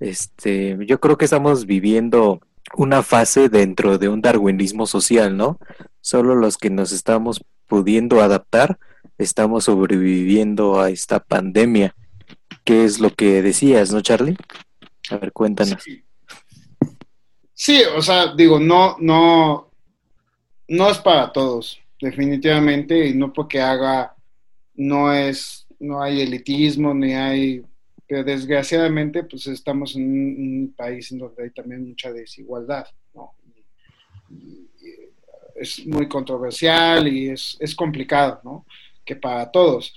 este, yo creo que estamos viviendo una fase dentro de un darwinismo social, ¿no? Solo los que nos estamos pudiendo adaptar estamos sobreviviendo a esta pandemia. ¿Qué es lo que decías, no, Charlie? A ver, cuéntanos. Sí. o sea, digo, no, no, no es para todos, definitivamente, y no porque haga, no es, no hay elitismo, ni hay pero desgraciadamente pues estamos en un, país en donde hay también mucha desigualdad, ¿no? es muy controversial y es, es, complicado, ¿no? Que para todos.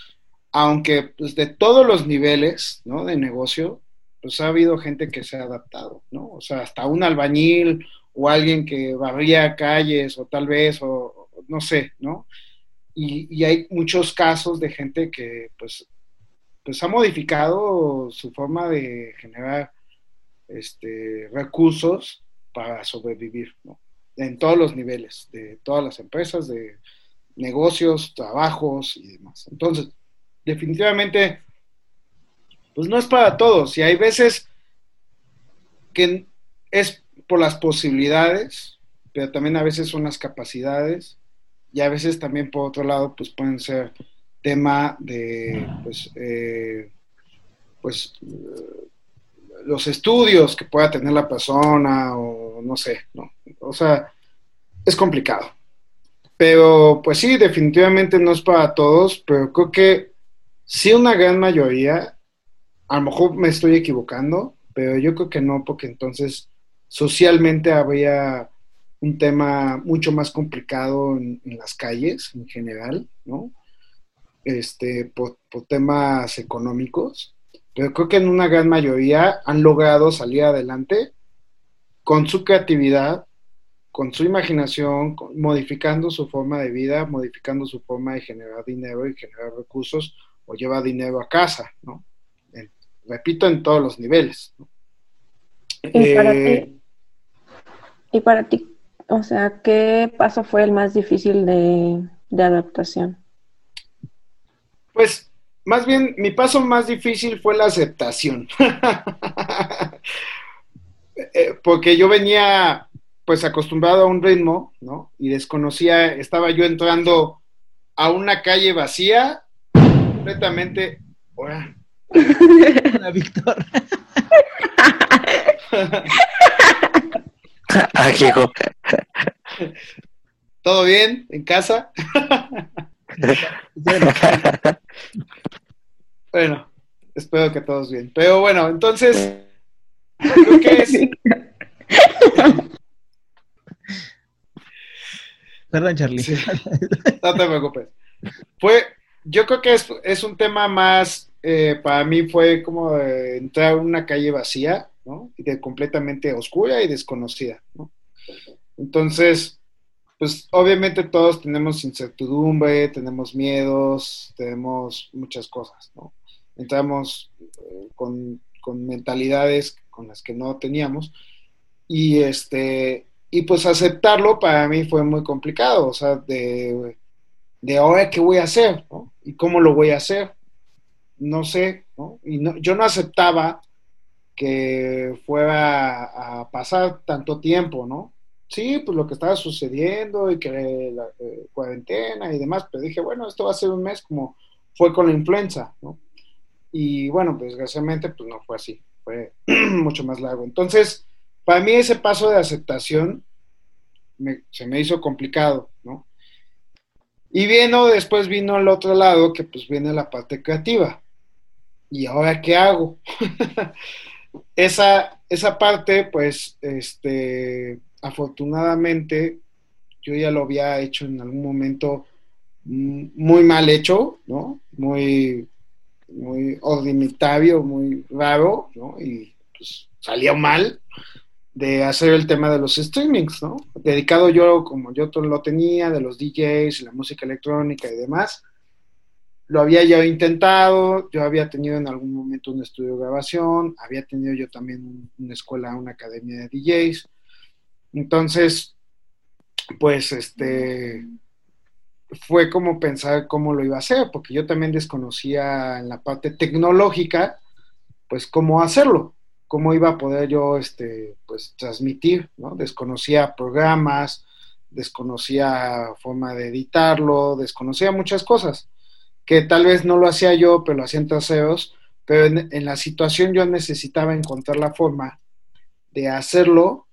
Aunque pues de todos los niveles, ¿no? De negocio, pues ha habido gente que se ha adaptado, ¿no? O sea, hasta un albañil o alguien que barría calles o tal vez, o, no sé, ¿no? Y, y, hay muchos casos de gente que pues pues ha modificado su forma de generar este, recursos para sobrevivir, ¿no? En todos los niveles, de todas las empresas, de negocios, trabajos y demás. Entonces, definitivamente, pues no es para todos. Y hay veces que es por las posibilidades, pero también a veces son las capacidades y a veces también por otro lado, pues pueden ser tema de pues, eh, pues los estudios que pueda tener la persona o no sé, ¿no? O sea, es complicado. Pero pues sí, definitivamente no es para todos, pero creo que sí una gran mayoría, a lo mejor me estoy equivocando, pero yo creo que no, porque entonces socialmente habría un tema mucho más complicado en las calles en general, ¿no? Este, por, temas económicos, pero creo que en una gran mayoría han logrado salir adelante con su creatividad, con su imaginación, modificando su forma de vida, modificando su forma de generar dinero y generar recursos o llevar dinero a casa, ¿no? repito, en todos los niveles. ¿Y, para eh, ti, ¿Y para ti, o sea, qué paso fue el más difícil de adaptación? Pues más bien mi paso más difícil fue la aceptación. Eh, porque yo venía pues acostumbrado a un ritmo, ¿no? Y desconocía, estaba yo entrando a una calle vacía, completamente... Hola, Hola Víctor. Ah, ¿Todo bien en casa? bueno, espero que todos bien. Pero bueno, entonces, creo que es... Perdón, Charlie. no te preocupes. Fue, yo creo que es, un tema más, eh, para mí fue como entrar a una calle vacía, ¿no? Y de completamente oscura y desconocida, ¿no? Entonces, pues obviamente todos tenemos incertidumbre, tenemos miedos, tenemos muchas cosas, ¿no? Entramos eh, con, mentalidades con las que no teníamos y este y pues aceptarlo para mí fue muy complicado, o sea, de, de ahora qué voy a hacer. Y cómo lo voy a hacer, no sé, ¿no? Y no, yo no aceptaba que fuera a pasar tanto tiempo, ¿no? Sí, pues lo que estaba sucediendo y que la eh, cuarentena y demás, pero dije, bueno, esto va a ser un mes como fue con la influenza, ¿no? Y bueno, pues desgraciadamente, pues no fue así, fue mucho más largo. Entonces, para mí ese paso de aceptación se me hizo complicado, ¿no? Y vino, después vino el otro lado, que pues viene la parte creativa. ¿Y ahora qué hago? esa, esa parte, pues, este, afortunadamente, yo ya lo había hecho en algún momento mm, muy mal hecho, ¿no? Muy, muy ordinitario, muy raro, ¿no? Y pues salió mal de hacer el tema de los streamings, ¿no? Dedicado yo, como yo lo tenía, de los DJs, la música electrónica y demás. Lo había ya intentado, yo había tenido en algún momento un estudio de grabación, había tenido yo también una escuela, una academia de DJs. Entonces, pues este, fue como pensar cómo lo iba a hacer, porque yo también desconocía en la parte tecnológica, pues cómo hacerlo, cómo iba a poder yo, este, pues transmitir, ¿no? Desconocía programas, desconocía forma de editarlo, desconocía muchas cosas, que tal vez no lo hacía yo, pero lo hacían terceros, pero en la situación yo necesitaba encontrar la forma de hacerlo,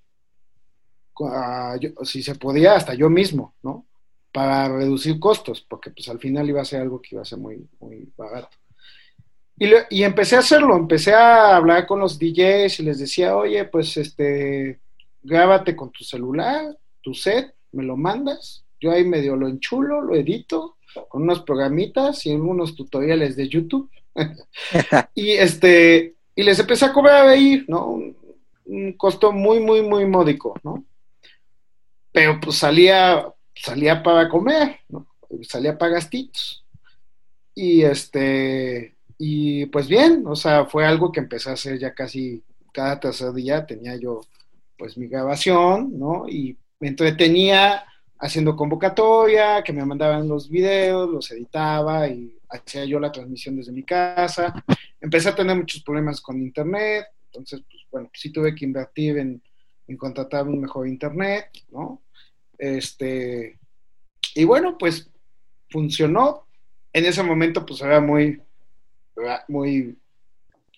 si se podía, hasta yo mismo, ¿no? para reducir costos, porque pues al final iba a ser algo que iba a ser muy, muy barato. Y, empecé a hacerlo, empecé a hablar con los DJs y les decía, oye, pues este, grábate con tu celular, tu set, me lo mandas, yo ahí medio lo enchulo, lo edito, con unos programitas y unos tutoriales de YouTube. y este, y les empecé a cobrar ahí, ¿no? Un, un costo muy, muy, muy módico, ¿no? Pero pues salía salía para comer, salía para gastitos. Y este, y pues bien, o sea, fue algo que empecé a hacer ya casi cada tercer día, tenía yo pues mi grabación, ¿no? Y me entretenía haciendo convocatoria, que me mandaban los videos, los editaba y hacía yo la transmisión desde mi casa. Empecé a tener muchos problemas con internet, entonces, pues bueno, sí tuve que invertir en, en contratar un mejor internet, ¿no? Este, y bueno, pues funcionó. En ese momento, pues era muy, muy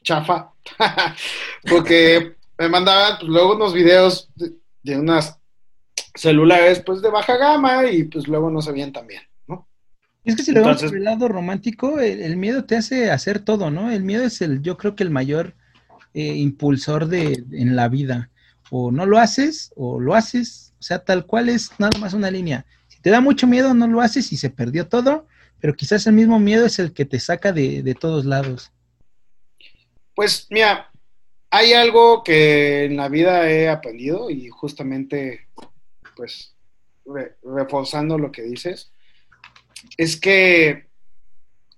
chafa, porque me mandaban pues, luego unos videos de, unas celulares, pues de baja gama, y pues luego no se veían tan bien, ¿no? Es que si lo vemos por el lado romántico, el, miedo te hace hacer todo, ¿no? El miedo es el, yo creo que el mayor eh, impulsor de, en la vida. O no lo haces, o lo haces, o sea, tal cual es nada más una línea. Si te da mucho miedo, no lo haces y se perdió todo, pero quizás el mismo miedo es el que te saca de, todos lados. Pues mira, hay algo que en la vida he aprendido y justamente, pues, reforzando lo que dices, es que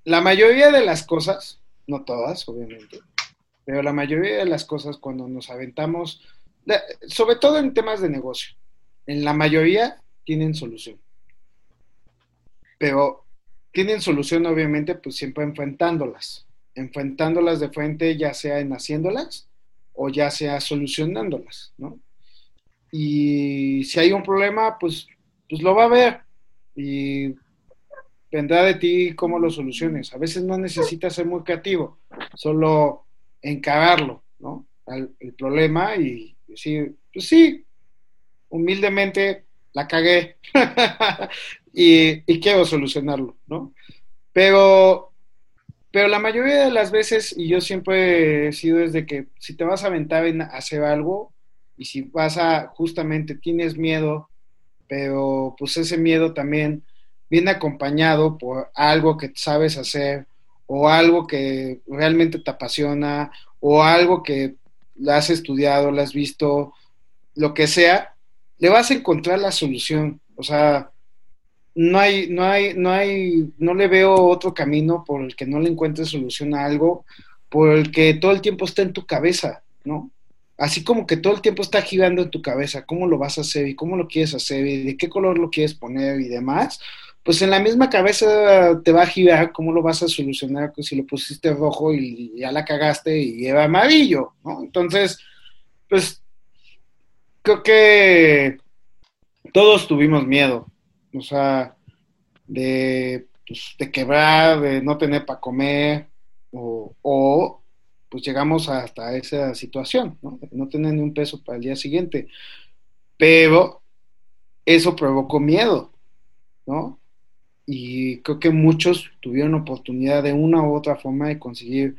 la mayoría de las cosas, no todas, obviamente, pero la mayoría de las cosas cuando nos aventamos, sobre todo en temas de negocio, en la mayoría tienen solución. Pero tienen solución obviamente pues siempre enfrentándolas, enfrentándolas de frente ya sea en haciéndolas o ya sea solucionándolas, ¿no? Y si hay un problema, pues, pues lo va a ver y vendrá de ti cómo lo soluciones. A veces no necesitas ser muy creativo, solo encararlo, ¿no? el problema y decir, pues sí, humildemente la cagué y, quiero solucionarlo, ¿no? Pero, pero la mayoría de las veces, y yo siempre he sido desde que si te vas a aventar en hacer algo y si vas a, justamente tienes miedo, pero pues ese miedo también viene acompañado por algo que sabes hacer o algo que realmente te apasiona o algo que la has estudiado, la has visto, lo que sea, le vas a encontrar la solución. O sea, no hay, no hay, no hay, no le veo otro camino por el que no le encuentres solución a algo, por el que todo el tiempo está en tu cabeza, ¿no? Así como que todo el tiempo está girando en tu cabeza, cómo lo vas a hacer y cómo lo quieres hacer y de qué color lo quieres poner y demás, pues en la misma cabeza te va a girar cómo lo vas a solucionar si lo pusiste rojo y ya la cagaste y lleva amarillo, ¿no? Entonces, pues creo que todos tuvimos miedo, o sea, de, pues, de quebrar, de no tener para comer, o, pues llegamos hasta esa situación, ¿no? De no tener ni un peso para el día siguiente. Pero eso provocó miedo, ¿no? Y creo que muchos tuvieron oportunidad de una u otra forma de conseguir,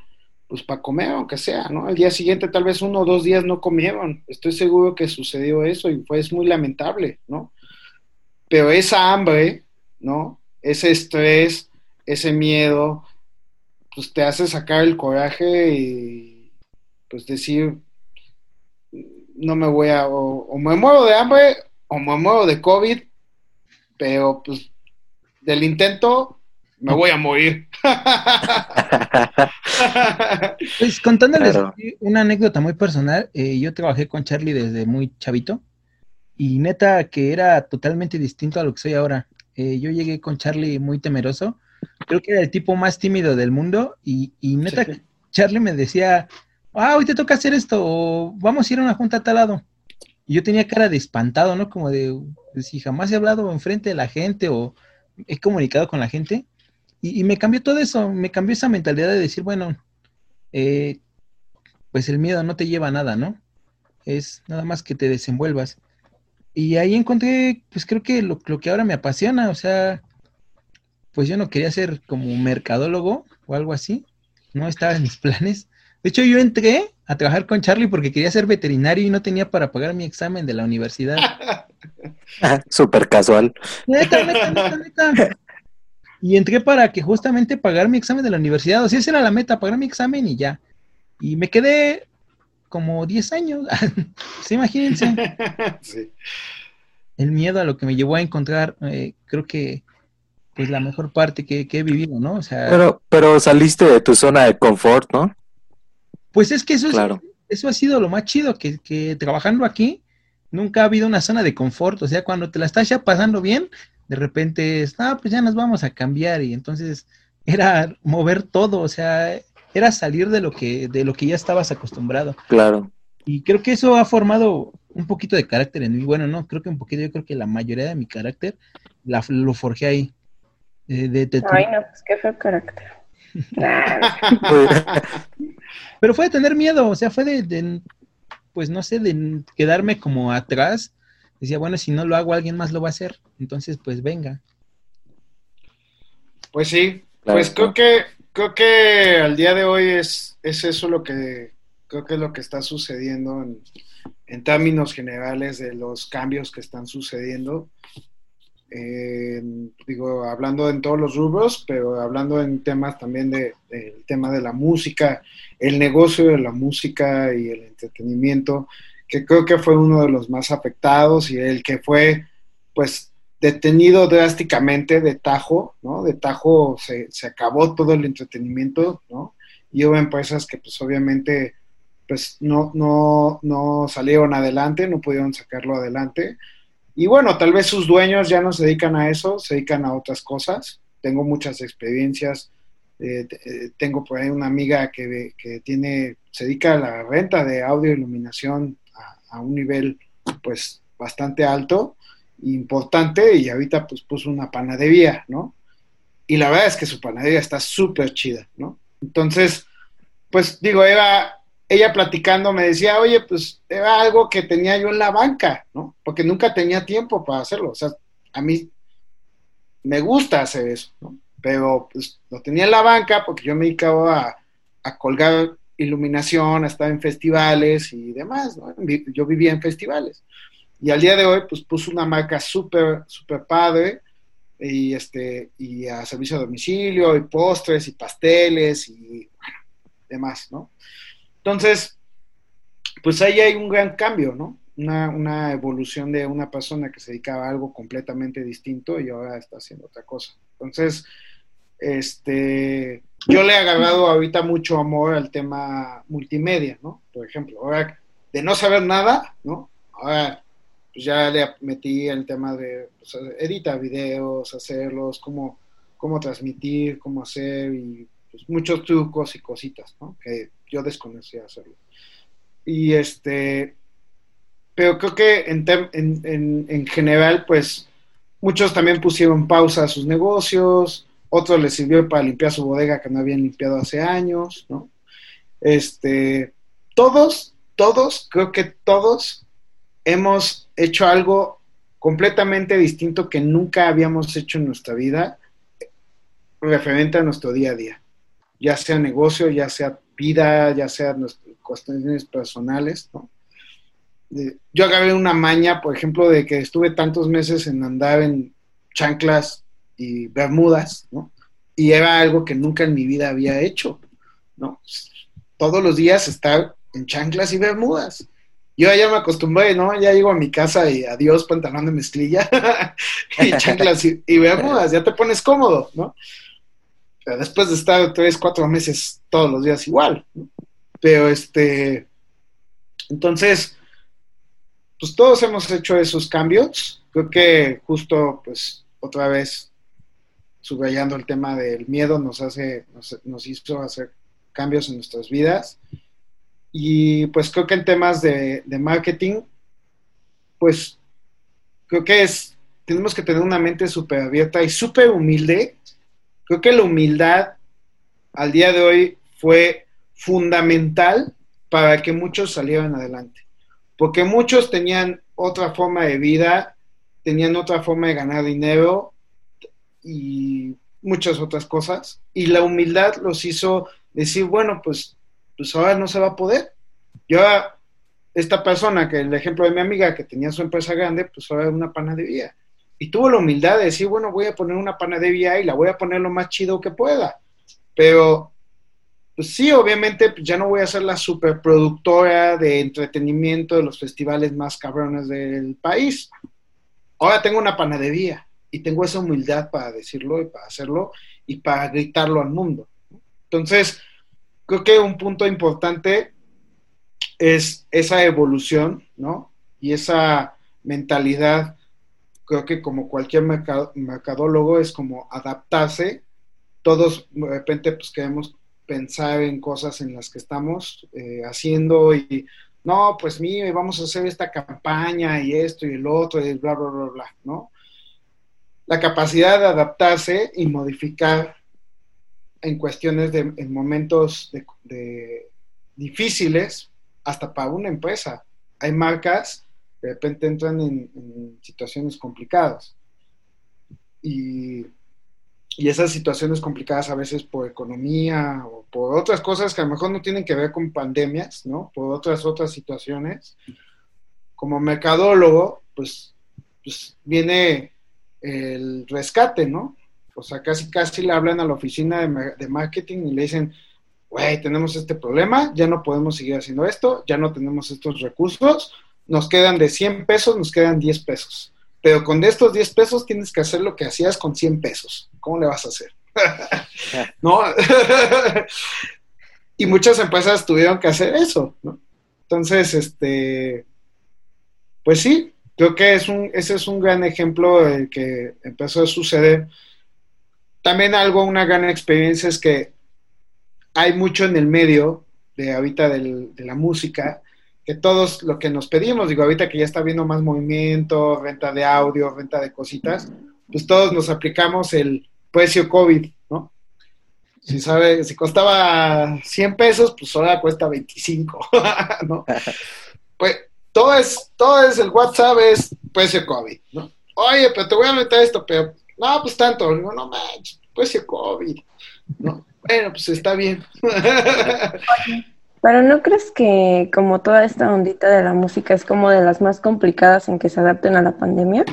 pues para comer, aunque sea, ¿no? Al día siguiente tal vez uno o dos días no comieron. Estoy seguro que sucedió eso y fue es muy lamentable, ¿no? Pero esa hambre, ¿no? Ese estrés, ese miedo, pues te hace sacar el coraje y pues decir, no me voy a, o, me muero de hambre o me muero de COVID, pero pues del intento me voy a morir. pues contándoles una anécdota muy personal, eh, yo trabajé con Charlie desde muy chavito y neta que era totalmente distinto a lo que soy ahora. Eh, yo llegué con Charlie muy temeroso, creo que era el tipo más tímido del mundo y, neta Charlie me decía, ah, hoy te toca hacer esto, o vamos a ir a una junta a tal lado. Y yo tenía cara de espantado, ¿no? Como de, pues, si jamás he hablado enfrente de la gente o he comunicado con la gente. Y, me cambió todo eso, me cambió esa mentalidad de decir, bueno, eh, pues el miedo no te lleva a nada, ¿no? Es nada más que te desenvuelvas. Y ahí encontré, pues creo que lo, lo que ahora me apasiona, o sea, pues yo no quería ser como mercadólogo o algo así, no estaba en mis planes. De hecho, yo entré a trabajar con Charlie porque quería ser veterinario y no tenía para pagar mi examen de la universidad. Súper casual. Neta, neta, neta, neta. Y entré para que justamente pagar mi examen de la universidad. O sea, esa era la meta, pagar mi examen y ya. Y me quedé como 10 años. ¿Se imagínense? Sí. El miedo a lo que me llevó a encontrar, eh, creo que pues la mejor parte que, he vivido, ¿no? O sea, pero, pero saliste de tu zona de confort, ¿no? Pues es que eso, es, eso ha sido lo más chido, que, que trabajando aquí nunca ha habido una zona de confort, o sea, cuando te la estás ya pasando bien, de repente, es, ah, pues ya nos vamos a cambiar y entonces era mover todo, o sea, era salir de lo que de lo que ya estabas acostumbrado. Claro. Y creo que eso ha formado un poquito de carácter en mí. Bueno, no, creo que un poquito, yo creo que la mayoría de mi carácter la, lo forjé ahí. Eh, de, Ay, no, pues qué fue carácter. Pero fue de tener miedo, o sea, fue de, pues no sé, de quedarme como atrás. Decía, bueno, si no lo hago, alguien más lo va a hacer. Entonces, pues venga. Pues sí, pues creo que, creo que al día de hoy es, es eso lo que, creo que es lo que está sucediendo en, en términos generales de los cambios que están sucediendo. Eh, digo, hablando en todos los rubros, pero hablando en temas también del de, tema de la música, el negocio de la música y el entretenimiento, que creo que fue uno de los más afectados y el que fue, pues, detenido drásticamente de tajo, ¿no? De tajo se, se acabó todo el entretenimiento, ¿no? Y hubo empresas que, pues, obviamente, pues, no, no, no salieron adelante, no pudieron sacarlo adelante y bueno, tal vez sus dueños ya no se dedican a eso, se dedican a otras cosas. Tengo muchas experiencias. Eh, eh, tengo por ahí una amiga que, tiene, se dedica a la renta de audio e iluminación a, un nivel pues bastante alto, importante, y ahorita pues puso una panadería, ¿no? Y la verdad es que su panadería está súper chida, ¿no? Entonces, pues digo, era ella platicando me decía, oye, pues era algo que tenía yo en la banca, ¿no? Porque nunca tenía tiempo para hacerlo. O sea, a mí me gusta hacer eso, ¿no? Pero pues lo tenía en la banca porque yo me dedicaba a, colgar iluminación, a estar en festivales y demás, ¿no? Yo vivía en festivales. Y al día de hoy, pues puso una marca súper, súper padre y, este, y a servicio de domicilio, y postres, y pasteles, y demás, ¿no? Entonces, pues ahí hay un gran cambio, ¿no? Una, evolución de una persona que se dedicaba a algo completamente distinto y ahora está haciendo otra cosa. Entonces, este, yo le he agarrado ahorita mucho amor al tema multimedia, ¿no? Por ejemplo, ahora de no saber nada, ¿no? Ahora pues ya le metí el tema de pues, editar videos, hacerlos, cómo, cómo transmitir, cómo hacer y pues, muchos trucos y cositas, ¿no? Que yo desconocía hacerlo. Y este, pero creo que en, en, en, general, pues muchos también pusieron pausa a sus negocios, otros les sirvió para limpiar su bodega que no habían limpiado hace años, ¿no? Este, todos, todos, creo que todos hemos hecho algo completamente distinto que nunca habíamos hecho en nuestra vida referente a nuestro día a día, ya sea negocio, ya sea vida, ya sea cuestiones personales, ¿no? Yo agarré una maña, por ejemplo, de que estuve tantos meses en andar en chanclas y bermudas, ¿no? Y era algo que nunca en mi vida había hecho, ¿no? Todos los días estar en chanclas y bermudas. Yo ya me acostumbré, ¿no? Ya llego a mi casa y adiós pantalón de mezclilla y chanclas y, y bermudas, ya te pones cómodo, ¿no? Después de estar tres, cuatro meses todos los días igual, ¿no? Pero este, entonces, pues todos hemos hecho esos cambios. Creo que justo, pues, otra vez, subrayando el tema del miedo, nos hace, nos, hizo hacer cambios en nuestras vidas. Y pues creo que en temas de, de marketing, pues creo que es, tenemos que tener una mente súper abierta y súper humilde. Creo que la humildad al día de hoy fue fundamental para que muchos salieran adelante porque muchos tenían otra forma de vida, tenían otra forma de ganar dinero y muchas otras cosas. Y la humildad los hizo decir, bueno, pues, pues ahora no se va a poder. Yo, esta persona, que el ejemplo de mi amiga que tenía su empresa grande, pues ahora es una panadería. Y tuvo la humildad de decir, bueno, voy a poner una panadería y la voy a poner lo más chido que pueda. Pero pues sí, obviamente pues ya no voy a ser la superproductora de entretenimiento de los festivales más cabrones del país. Ahora tengo una panadería y tengo esa humildad para decirlo y para hacerlo y para gritarlo al mundo. Entonces, creo que un punto importante es esa evolución, ¿no? Y esa mentalidad, creo que como cualquier mercadólogo es como adaptarse. Todos de repente pues queremos pensar en cosas en las que estamos eh, haciendo y no, pues mire, vamos a hacer esta campaña y esto y el otro y bla, bla, bla, bla, ¿no? La capacidad de adaptarse y modificar en cuestiones de, en momentos de, difíciles, hasta para una empresa. Hay marcas de repente entran en, en situaciones complicadas. Y y esas situaciones complicadas a veces por economía o por otras cosas que a lo mejor no tienen que ver con pandemias, ¿no? Por otras otras situaciones. Como mercadólogo, pues, pues viene el rescate, ¿no? O sea, casi casi le hablan a la oficina de, de marketing y le dicen, güey, tenemos este problema, ya no podemos seguir haciendo esto, ya no tenemos estos recursos, nos quedan de 100 pesos, nos quedan 10 pesos pero con estos 10 pesos tienes que hacer lo que hacías con 100 pesos. ¿Cómo le vas a hacer? ¿No? y muchas empresas tuvieron que hacer eso, ¿no? Entonces, este, pues sí, creo que es un, ese es un gran ejemplo que empezó a suceder. También algo, una gran experiencia es que hay mucho en el medio de ahorita de la música que todos lo que nos pedimos, digo, ahorita que ya está viendo más movimiento, renta de audio, renta de cositas, pues todos nos aplicamos el precio COVID, ¿no? Si sabe, si costaba 100 pesos, pues ahora cuesta 25, ¿no? Pues todo es, todo es el WhatsApp es precio COVID, ¿no? Oye, pero te voy a meter esto, pero no, pues tanto, digo, no manches, precio COVID, ¿no? Bueno, pues está bien. Pero ¿no crees que como toda esta ondita de la música es como de las más complicadas en que se adapten a la pandemia?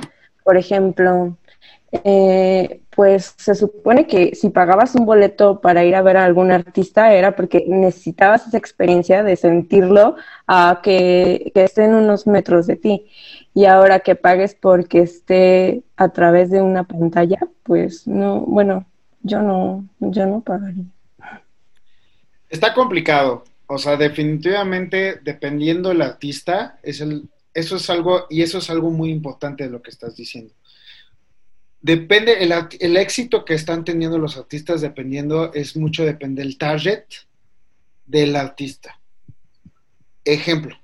Por ejemplo, eh, pues se supone que si pagabas un boleto para ir a ver a algún artista era porque necesitabas esa experiencia de sentirlo a que, que esté en unos metros de ti. Y ahora que pagues porque esté a través de una pantalla, pues no, bueno, yo no, yo no pagaría. Está complicado. O sea, definitivamente, dependiendo del artista, es el, eso es algo, y eso es algo muy importante de lo que estás diciendo. Depende, el, éxito que están teniendo los artistas, dependiendo, es mucho depende del target del artista. Ejemplo,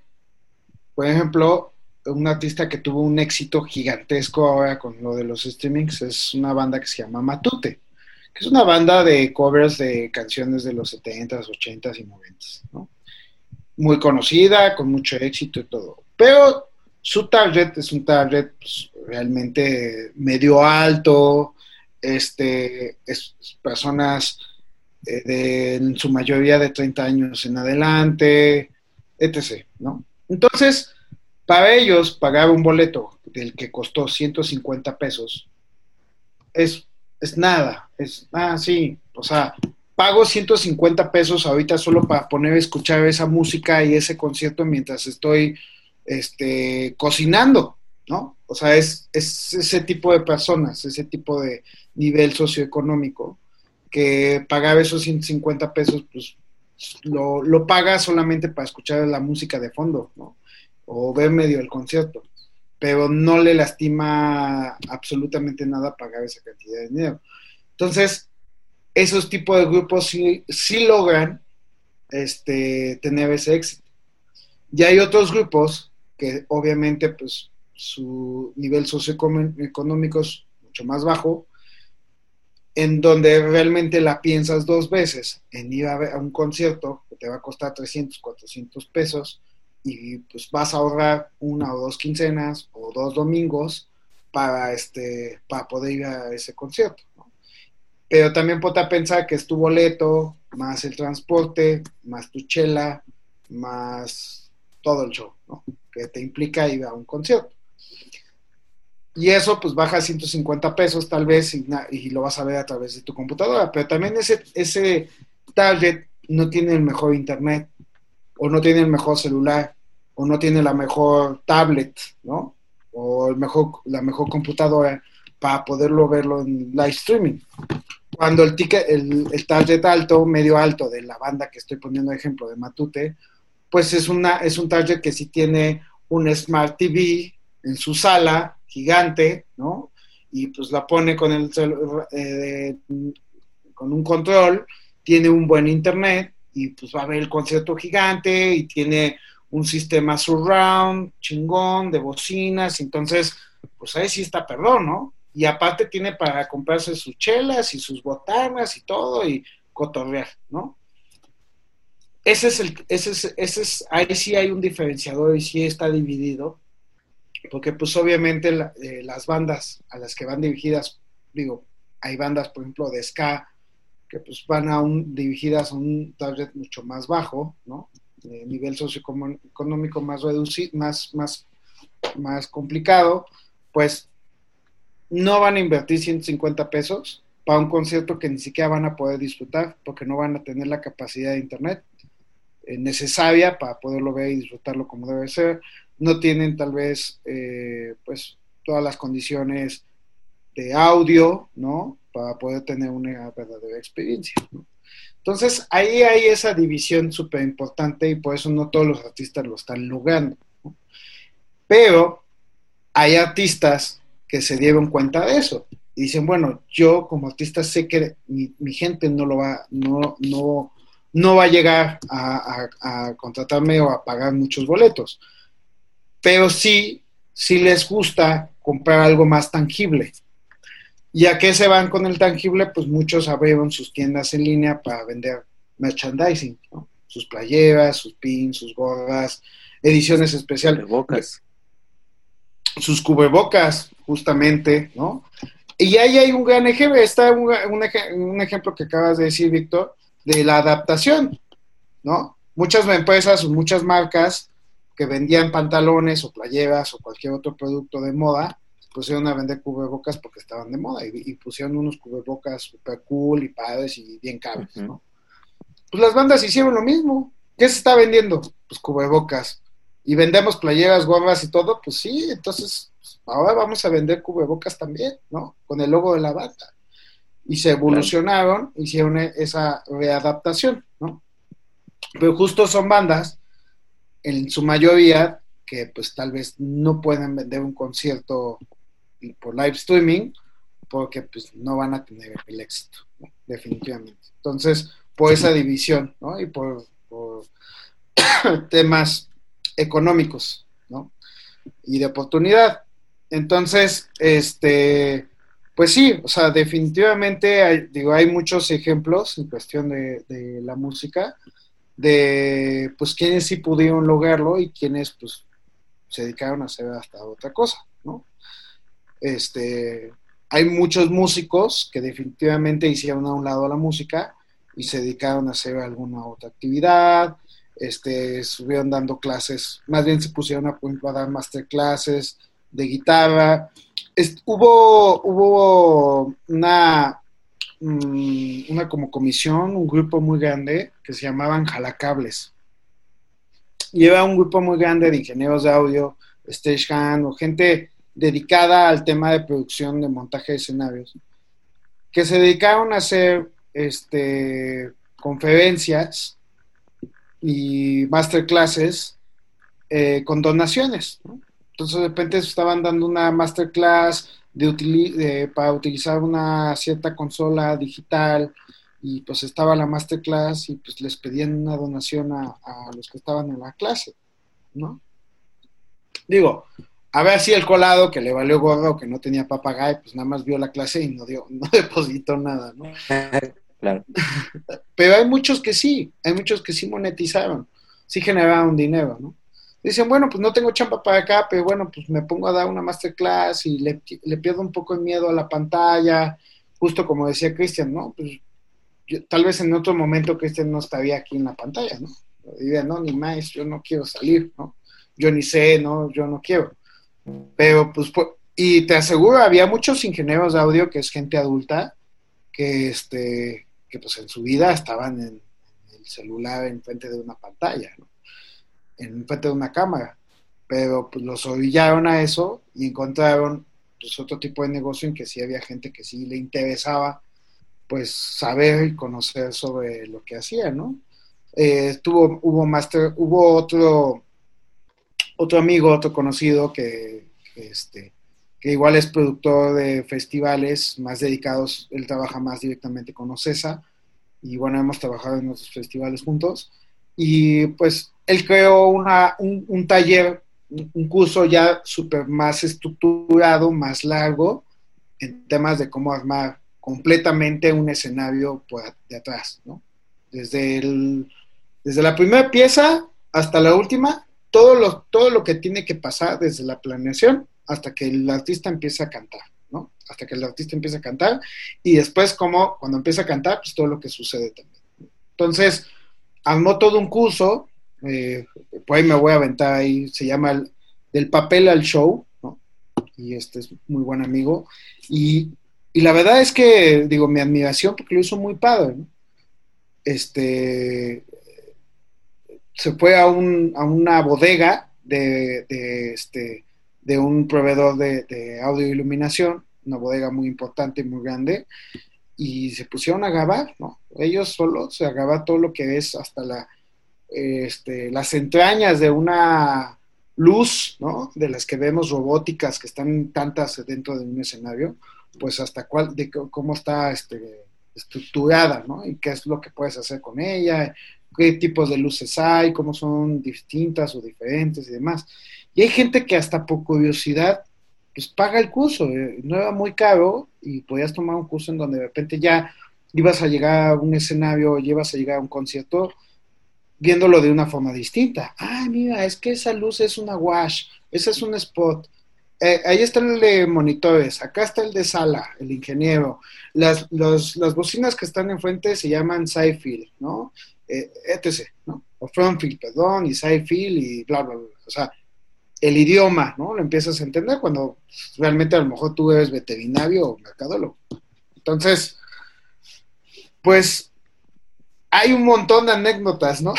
por ejemplo, un artista que tuvo un éxito gigantesco ahora con lo de los streamings es una banda que se llama Matute es una banda de covers de canciones de los 70s, 80s y 90s, ¿no? Muy conocida, con mucho éxito y todo. Pero su target es un target pues, realmente medio alto, este, es, personas eh, de, en su mayoría de 30 años en adelante, etc. ¿no? Entonces, para ellos, pagar un boleto del que costó 150 pesos es, es nada, es, ah, sí, o sea, pago 150 pesos ahorita solo para poner a escuchar esa música y ese concierto mientras estoy este, cocinando, ¿no? O sea, es, es ese tipo de personas, ese tipo de nivel socioeconómico que pagar esos 150 pesos, pues lo, lo paga solamente para escuchar la música de fondo, ¿no? O ver medio el concierto, pero no le lastima absolutamente nada pagar esa cantidad de dinero. Entonces, esos tipos de grupos sí, logran este, tener ese éxito. Y hay otros grupos que obviamente pues su nivel socioeconómico es mucho más bajo, en donde realmente la piensas dos veces en ir a, a un concierto que te va a costar 300, 400 pesos y pues vas a ahorrar una o dos quincenas o dos domingos para, este, para poder ir a ese concierto. Pero también ponte a pensar que es tu boleto, más el transporte, más tu chela, más todo el show. Que te implica ir a un concierto. Y eso pues baja a 150 pesos tal vez y, lo vas a ver a través de tu computadora. Pero también ese, ese target no tiene el mejor internet, o no tiene el mejor celular, o no tiene la mejor tablet, ¿no? O el mejor, la mejor computadora para poderlo verlo en live streaming cuando el ticket, el, target alto, medio alto de la banda que estoy poniendo ejemplo de Matute, pues es, una, es un target que sí tiene un Smart TV en su sala gigante, ¿no? Y pues la pone con, el, eh, con un control, tiene un buen internet y pues va a ver el concierto gigante y tiene un sistema surround chingón de bocinas, entonces pues ahí sí está perdón, ¿no? y aparte tiene para comprarse sus chelas y sus botanas y todo y cotorrear, ¿no? Ese es el, ese es, ese es, ahí sí hay un diferenciador y sí está dividido, porque pues obviamente eh, las bandas a las que van dirigidas, digo, hay bandas, por ejemplo, de ska, que pues van a un, dirigidas a un target mucho más bajo, ¿no? Nivel socioeconómico más reducido, más, más, más complicado, pues no van a invertir 150 pesos para un concierto que ni siquiera van a poder disfrutar porque no van a tener la capacidad de internet eh, necesaria para poderlo ver y disfrutarlo como debe ser. No tienen tal vez eh, pues todas las condiciones de audio, ¿no? Para poder tener una verdadera experiencia. Entonces ahí hay esa división súper importante y por eso no todos los artistas lo están logrando. Pero hay artistas que se dieron cuenta de eso. Y dicen, bueno, yo como artista sé que mi, gente no lo va, no, no, no va a llegar a, contratarme o a pagar muchos boletos. Pero sí, sí les gusta comprar algo más tangible. ¿Y a qué se van con el tangible? Pues muchos abrieron sus tiendas en línea para vender merchandising, sus playeras, sus pins, sus gorras, ediciones especiales. Sus cubrebocas, justamente, ¿no? Y ahí hay un gran ejemplo, está un, un, ejemplo que acabas de decir, Víctor, de la adaptación, ¿no? Muchas empresas o muchas marcas que vendían pantalones o playeras o cualquier otro producto de moda, pusieron a vender cubrebocas porque estaban de moda y, pusieron unos cubrebocas super cool y padres y bien caros, ¿no? Pues las bandas hicieron lo mismo. ¿Qué se está vendiendo? Pues cubrebocas y vendemos playeras, gorras y todo, pues sí, entonces pues, ahora vamos a vender cubrebocas también, ¿no? Con el logo de la banda. Y se evolucionaron, hicieron e, esa readaptación, ¿no? Pero justo son bandas, en su mayoría, que pues tal vez no pueden vender un concierto por live streaming, porque pues no van a tener el éxito, definitivamente. Entonces, por esa división, ¿no? Y por, temas económicos, ¿no? Y de oportunidad. Entonces, este, pues sí, o sea, definitivamente hay, digo, hay muchos ejemplos en cuestión de, la música, de pues quienes sí pudieron lograrlo y quienes pues se dedicaron a hacer hasta otra cosa. Este, hay muchos músicos que definitivamente hicieron a un lado la música y se dedicaron a hacer alguna otra actividad, este, estuvieron dando clases, más bien se pusieron a, a dar masterclasses de guitarra. hubo, hubo una, mm, una como comisión, un grupo muy grande que se llamaban Jalacables. Lleva un grupo muy grande de ingenieros de audio, stagehand o gente dedicada al tema de producción de montaje de escenarios, que se dedicaron a hacer este, conferencias y masterclasses eh, con donaciones. Entonces de repente estaban dando una masterclass de, para utilizar una cierta consola digital y pues estaba la masterclass y pues les pedían una donación a, a los que estaban en la clase, ¿no? Digo, a ver si el colado que le valió gorro, que no tenía papagayo, pues nada más vio la clase y no dio, no depositó nada, ¿no? claro. Pero hay muchos que sí, hay muchos que sí monetizaron, sí generaron dinero, ¿no? Dicen, bueno, pues no tengo chamba para acá, pero bueno, pues me pongo a dar una masterclass y le, pierdo un poco el miedo a la pantalla, justo como decía Cristian, ¿no? Pues tal vez en otro momento Cristian no estaría aquí en la pantalla, ¿no? Diría, no, ni más, yo no quiero salir, ¿no? Yo ni sé, ¿no? Yo no quiero. Pero pues, y te aseguro, había muchos ingenieros de audio que es gente adulta que, este, que pues en su vida estaban en, el celular en frente de una pantalla, ¿no? en frente de una cámara. Pero pues los orillaron a eso y encontraron pues otro tipo de negocio en que sí había gente que sí le interesaba pues saber y conocer sobre lo que hacía, ¿no? Eh, tuvo, hubo master, hubo otro otro amigo, otro conocido que, este, que igual es productor de festivales más dedicados, él trabaja más directamente con Ocesa y bueno, hemos trabajado en otros festivales juntos y pues él creó una, un, taller, un curso ya súper más estructurado, más largo en temas de cómo armar completamente un escenario de atrás, ¿no? Desde, el, desde la primera pieza hasta la última, todo lo, todo lo que tiene que pasar desde la planeación hasta que el artista empieza a cantar, ¿no? Hasta que el artista empieza a cantar y después como cuando empieza a cantar, pues todo lo que sucede también. Entonces, armó todo un curso, eh, pues ahí me voy a aventar ahí, se llama el, Del papel al show, ¿no? Y este es muy buen amigo. Y, y la verdad es que, digo, mi admiración porque lo hizo muy padre, ¿no? Este, se fue a, un, a una bodega de, este, de un proveedor de, audio e iluminación, una bodega muy importante y muy grande, y se pusieron a grabar, ¿no? Ellos solo se grabar todo lo que es hasta la, este, las entrañas de una luz, ¿no? De las que vemos robóticas que están tantas dentro de un escenario, pues hasta cuál, de cómo está este, estructurada, ¿no? Y qué es lo que puedes hacer con ella, qué tipos de luces hay, cómo son distintas o diferentes y demás. Y hay gente que hasta por curiosidad, pues paga el curso, eh, no era muy caro y podías tomar un curso en donde de repente ya ibas a llegar a un escenario, llevas a llegar a un concierto viéndolo de una forma distinta. Ay, mira, es que esa luz es una wash, ese es un spot. Eh, ahí está el de monitores, acá está el de sala, el ingeniero. Las, las bocinas que están enfrente se llaman sci ¿no? Eh, etc., ¿no? O frontfield, perdón, y sidefield y bla, bla, bla. O sea, el idioma, ¿no? Lo empiezas a entender cuando realmente a lo mejor tú eres veterinario o mercadólogo. Entonces, pues hay un montón de anécdotas, ¿no?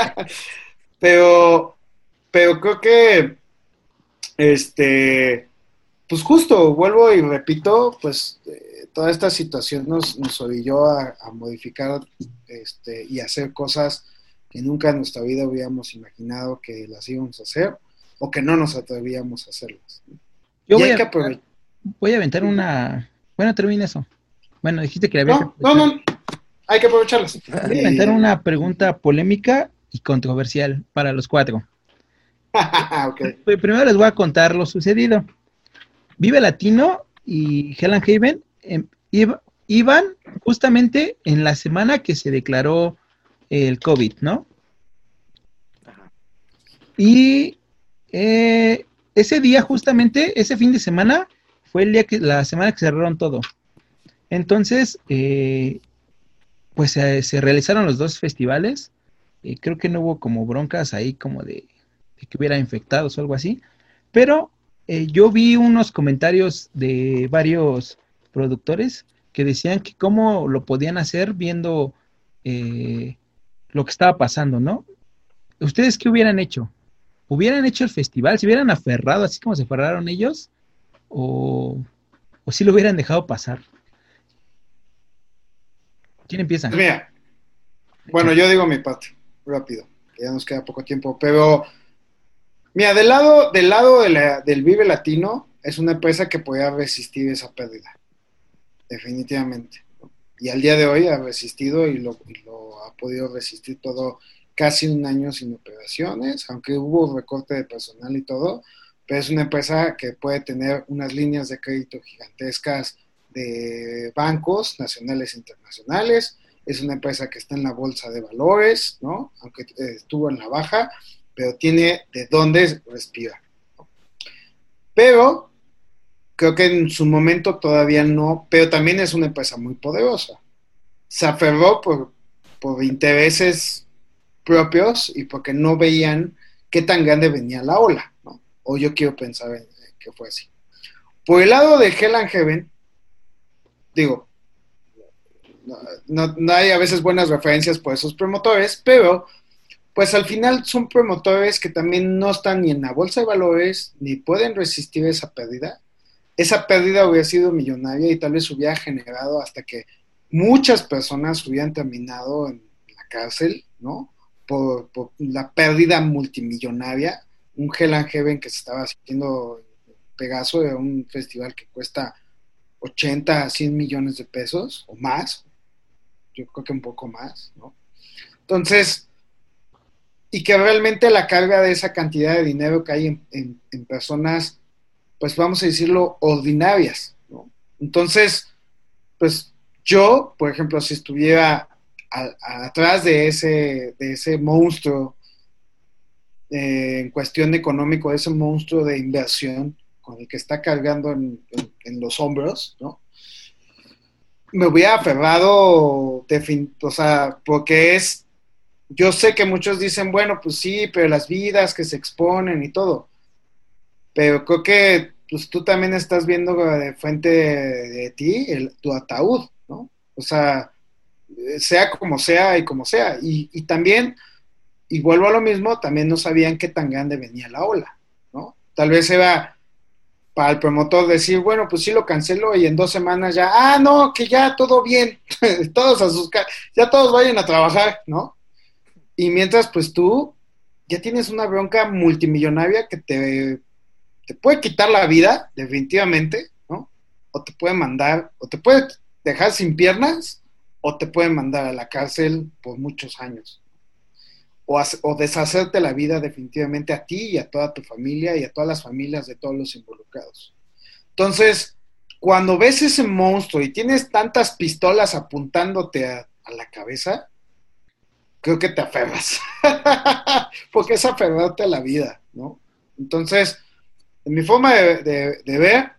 pero, pero creo que, este, pues justo, vuelvo y repito, pues toda esta situación nos, nos orilló a, modificar este, y hacer cosas que nunca en nuestra vida habíamos imaginado que las íbamos a hacer o que no nos atrevíamos a hacerlas. Yo voy a, voy a, aventar una... Bueno, termina eso. Bueno, dijiste que había... No, no, no, hay que aprovecharlas. Voy a aventar una pregunta polémica y controversial para los cuatro. Primero les voy a contar lo sucedido. Vive Latino y Helen Haven iban justamente en la semana que se declaró el COVID, ¿no? Y eh, ese día, justamente, ese fin de semana, fue el día que, la semana que cerraron todo. Entonces, eh, pues se realizaron los dos festivales. Eh, creo que no hubo como broncas ahí como de, que hubiera infectados o algo así. Pero eh, yo vi unos comentarios de varios productores que decían que cómo lo podían hacer viendo lo que estaba pasando, ¿no? ¿Ustedes qué hubieran hecho? ¿Hubieran hecho el festival? ¿Se hubieran aferrado así como se aferraron ellos? ¿O, o si lo hubieran dejado pasar? ¿Quién empieza? Pues mira, bueno, yo digo mi parte, rápido, que ya nos queda poco tiempo, pero mira, del lado, del lado del Vive Latino es una empresa que podía resistir esa pérdida, definitivamente. Y al día de hoy ha resistido y lo, ha podido resistir todo casi un año sin operaciones, aunque hubo recorte de personal y todo, pero es una empresa que puede tener unas líneas de crédito gigantescas de bancos nacionales e internacionales. Es una empresa que está en la bolsa de valores, ¿no? Aunque eh, estuvo en la baja, pero tiene de dónde respirar. Pero creo que en su momento todavía no, pero también es una empresa muy poderosa. Se aferró por, por intereses propios y porque no veían qué tan grande venía la ola, ¿no? O yo quiero pensar que fue así. Por el lado de Hell and Heaven, digo, no, hay a veces buenas referencias por esos promotores, pero pues al final son promotores que también no están ni en la bolsa de valores, ni pueden resistir esa pérdida. Esa pérdida hubiera sido millonaria y tal vez hubiera generado hasta que muchas personas hubieran terminado en la cárcel, ¿no? Por, la pérdida multimillonaria. Un Hell and Heaven que se estaba haciendo Pegaso de un festival que cuesta 80 a 100 millones de pesos o más, yo creo que un poco más, ¿no? Entonces, y que realmente la carga de esa cantidad de dinero que hay en, personas, pues vamos a decirlo, ordinarias. Entonces, pues yo, por ejemplo, si estuviera atrás de ese, de ese monstruo eh, en cuestión económico, ese monstruo de inversión, con el que está cargando en, los hombros, ¿no? Me hubiera aferrado, de o sea, porque es, yo sé que muchos dicen, bueno, pues sí, pero las vidas que se exponen y todo, pero creo que pues tú también estás viendo de frente de, ti el, tu ataúd, ¿no? O sea, sea como sea y como sea. Y, y, también, y vuelvo a lo mismo, también no sabían qué tan grande venía la ola, ¿no? Tal vez era para el promotor decir, bueno, pues sí lo cancelo y en dos semanas ya, ah, no, que ya todo bien, todos a sus ya todos vayan a trabajar, ¿no? Y mientras, pues tú ya tienes una bronca multimillonaria que te, te puede quitar la vida, definitivamente, ¿no? O te puede mandar, o te puede dejar sin piernas, o te puede mandar a la cárcel por muchos años o, deshacerte la vida definitivamente a ti y a toda tu familia y a todas las familias de todos los involucrados. Entonces, cuando ves ese monstruo y tienes tantas pistolas apuntándote a, la cabeza, creo que te aferras, porque es aferrarte a la vida, ¿no? Entonces, en mi forma de, ver,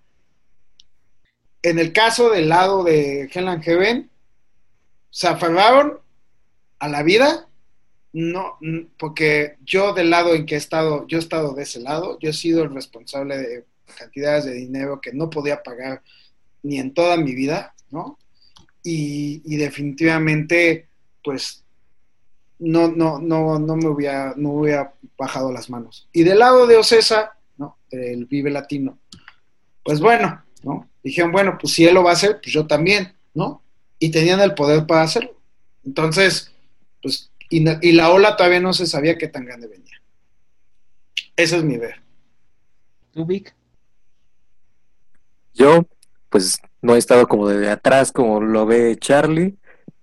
en el caso del lado de Hell and Heaven, se aferraron a la vida no, porque yo del lado en que he estado, yo he estado de ese lado, yo he sido el responsable de cantidades de dinero que no podía pagar ni en toda mi vida, ¿no? Y, definitivamente, pues, no, no, no, no me hubiera, no hubiera bajado las manos. Y del lado de Ocesa, ¿no? Del Vive Latino, pues bueno, ¿no? Dijeron, bueno, pues si él lo va a hacer, pues yo también, ¿no? Y tenían el poder para hacerlo. Entonces, pues y, la ola todavía no se sabía qué tan grande venía. Ese es mi ver. ¿Tú, Vic? Yo, pues no he estado como de atrás como lo ve Charlie.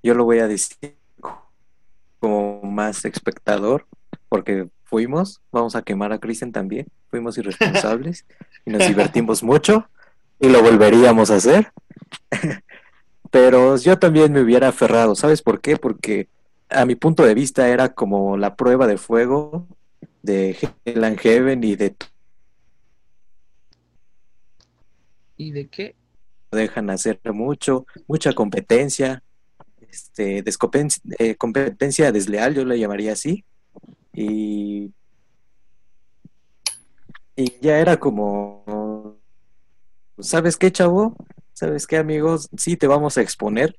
Yo lo voy a decir como más espectador, porque fuimos, vamos a quemar a Kristen también, fuimos irresponsables y nos divertimos mucho y lo volveríamos a hacer. Pero yo también me hubiera aferrado, ¿sabes por qué? Porque a mi punto de vista era como la prueba de fuego de Hell and Heaven y de ¿Y de qué? Dejan hacer mucho, mucha competencia, este, eh, competencia desleal, yo la llamaría así. Y, y ya era como, ¿sabes qué, chavo? ¿Sabes qué, amigos? Sí, te vamos a exponer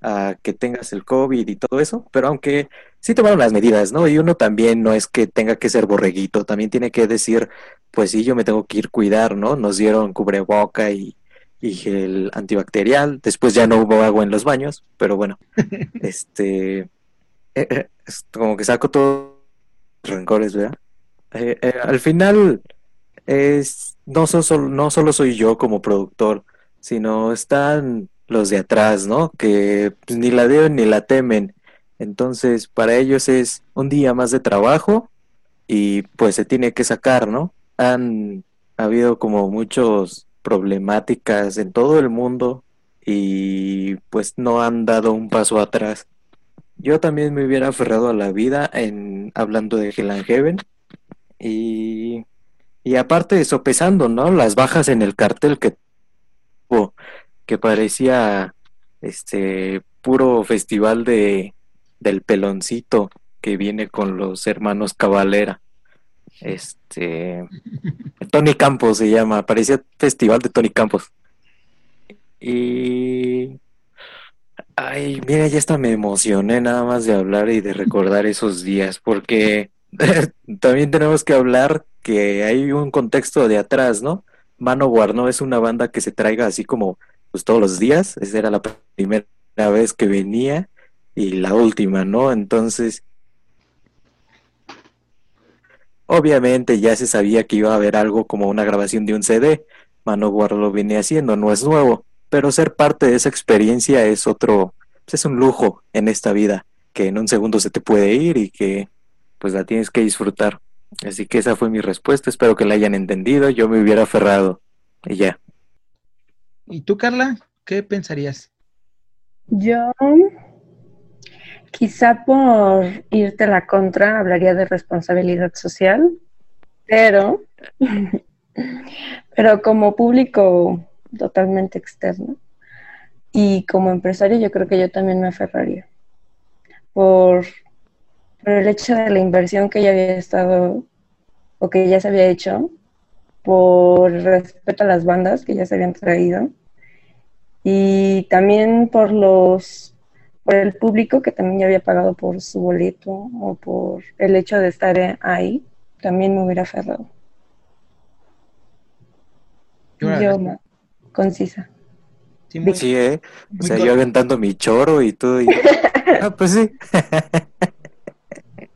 a que tengas el COVID y todo eso, pero aunque sí tomaron las medidas, ¿no? Y uno también no es que tenga que ser borreguito, también tiene que decir, pues sí, yo me tengo que ir cuidar, ¿no? Nos dieron cubreboca y, y gel antibacterial, después ya no hubo agua en los baños, pero bueno, este, eh, eh, como que saco todos los rencores, ¿verdad? Eh, al final, es, no, solo, no solo soy yo como productor, sino están los de atrás, ¿no? Que pues, ni la deben ni la temen. Entonces, para ellos es un día más de trabajo y pues se tiene que sacar, ¿no? Han habido como muchos problemáticas en todo el mundo y pues no han dado un paso atrás. Yo también me hubiera aferrado a la vida en hablando de Hell Heaven y, y aparte sopesando, ¿no? Las bajas en el cartel que tuvo que parecía este puro festival de del peloncito que viene con los hermanos Cabalera. Este Tony Campos se llama, parecía festival de Tony Campos. Y ay, mira, ya hasta me emocioné nada más de hablar y de recordar esos días, porque también tenemos que hablar que hay un contexto de atrás, ¿no? Mano no es una banda que se traiga así como pues todos los días, esa era la primera vez que venía y la última, ¿no? Entonces, obviamente ya se sabía que iba a haber algo como una grabación de un CD, Manowar lo viene haciendo, no es nuevo, pero ser parte de esa experiencia es otro, pues, es un lujo en esta vida, que en un segundo se te puede ir y que pues la tienes que disfrutar. Así que esa fue mi respuesta, espero que la hayan entendido, yo me hubiera aferrado y ya. ¿Y tú, Carla? ¿Qué pensarías? Yo, quizá por irte a la contra, hablaría de responsabilidad social, pero, pero como público totalmente externo. Y como empresario, yo creo que yo también me aferraría por, por el hecho de la inversión que ya había estado o que ya se había hecho, por respeto a las bandas que ya se habían traído y también por los por el público que también ya había pagado por su boleto o por el hecho de estar ahí, también me hubiera aferrado. Yo, concisa. Sí, sí, ¿eh? O sea, yo aventando mi choro y todo. Y... ah, pues sí.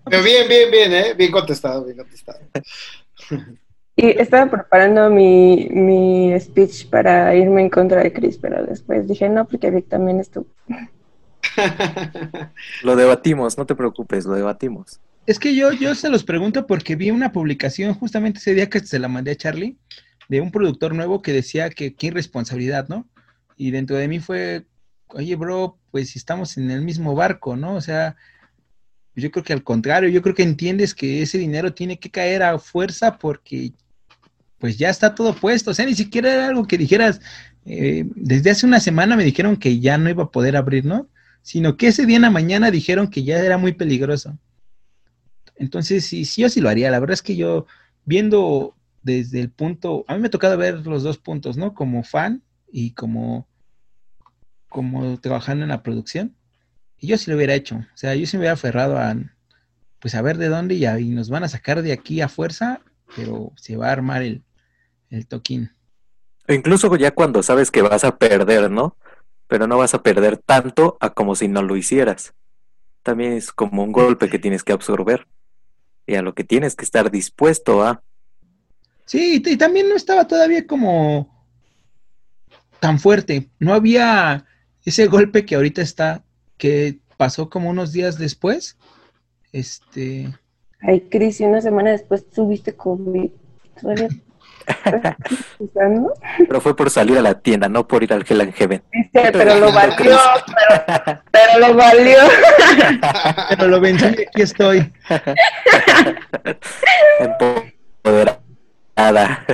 Pero bien, bien, bien, ¿eh? Bien contestado, bien contestado. Y estaba preparando mi, mi speech para irme en contra de Chris, pero después dije no, porque Vic también estuvo. lo debatimos, no te preocupes, lo debatimos. Es que yo, yo se los pregunto porque vi una publicación justamente ese día que se la mandé a Charlie de un productor nuevo que decía que qué irresponsabilidad, ¿no? Y dentro de mí fue, oye, bro, pues estamos en el mismo barco, ¿no? O sea, yo creo que al contrario, yo creo que entiendes que ese dinero tiene que caer a fuerza porque pues ya está todo puesto. O sea, ni siquiera era algo que dijeras, eh, desde hace una semana me dijeron que ya no iba a poder abrir, ¿no? Sino que ese día en la mañana dijeron que ya era muy peligroso. Entonces, sí, sí, yo sí lo haría. La verdad es que yo, viendo desde el punto, a mí me ha tocado ver los dos puntos, ¿no? Como fan y como, como trabajando en la producción. Y yo sí lo hubiera hecho. O sea, yo sí me hubiera aferrado a, pues a ver de dónde y, y nos van a sacar de aquí a fuerza, pero se va a armar el, el toquín. Incluso ya cuando sabes que vas a perder, ¿no? Pero no vas a perder tanto a como si no lo hicieras. También es como un golpe que tienes que absorber y a lo que tienes que estar dispuesto a. Sí, y también no estaba todavía como tan fuerte. No había ese golpe que ahorita está, que pasó como unos días después. Este. Ay, Cris, y una semana después tuviste COVID. pero fue por salir a la tienda, no por ir al Hell and Heaven. pero lo valió, pero, lo valió. pero lo vencí, aquí estoy. Empoderada.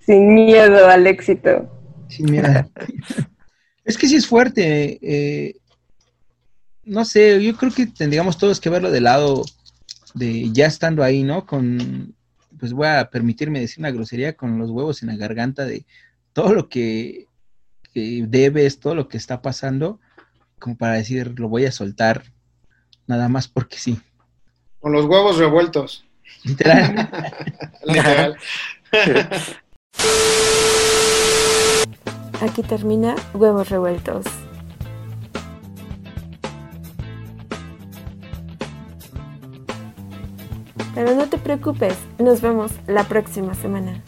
Sin miedo al éxito. Sin mirar. es que sí es fuerte. Eh, no sé, yo creo que tendríamos todos que verlo de lado de ya estando ahí, ¿no? Con, pues voy a permitirme decir una grosería, con los huevos en la garganta de todo lo que, que debes, todo lo que está pasando, como para decir, lo voy a soltar, nada más porque sí. Con los huevos revueltos. Literal. Literal. Aquí termina Huevos Revueltos. Pero no te preocupes, nos vemos la próxima semana.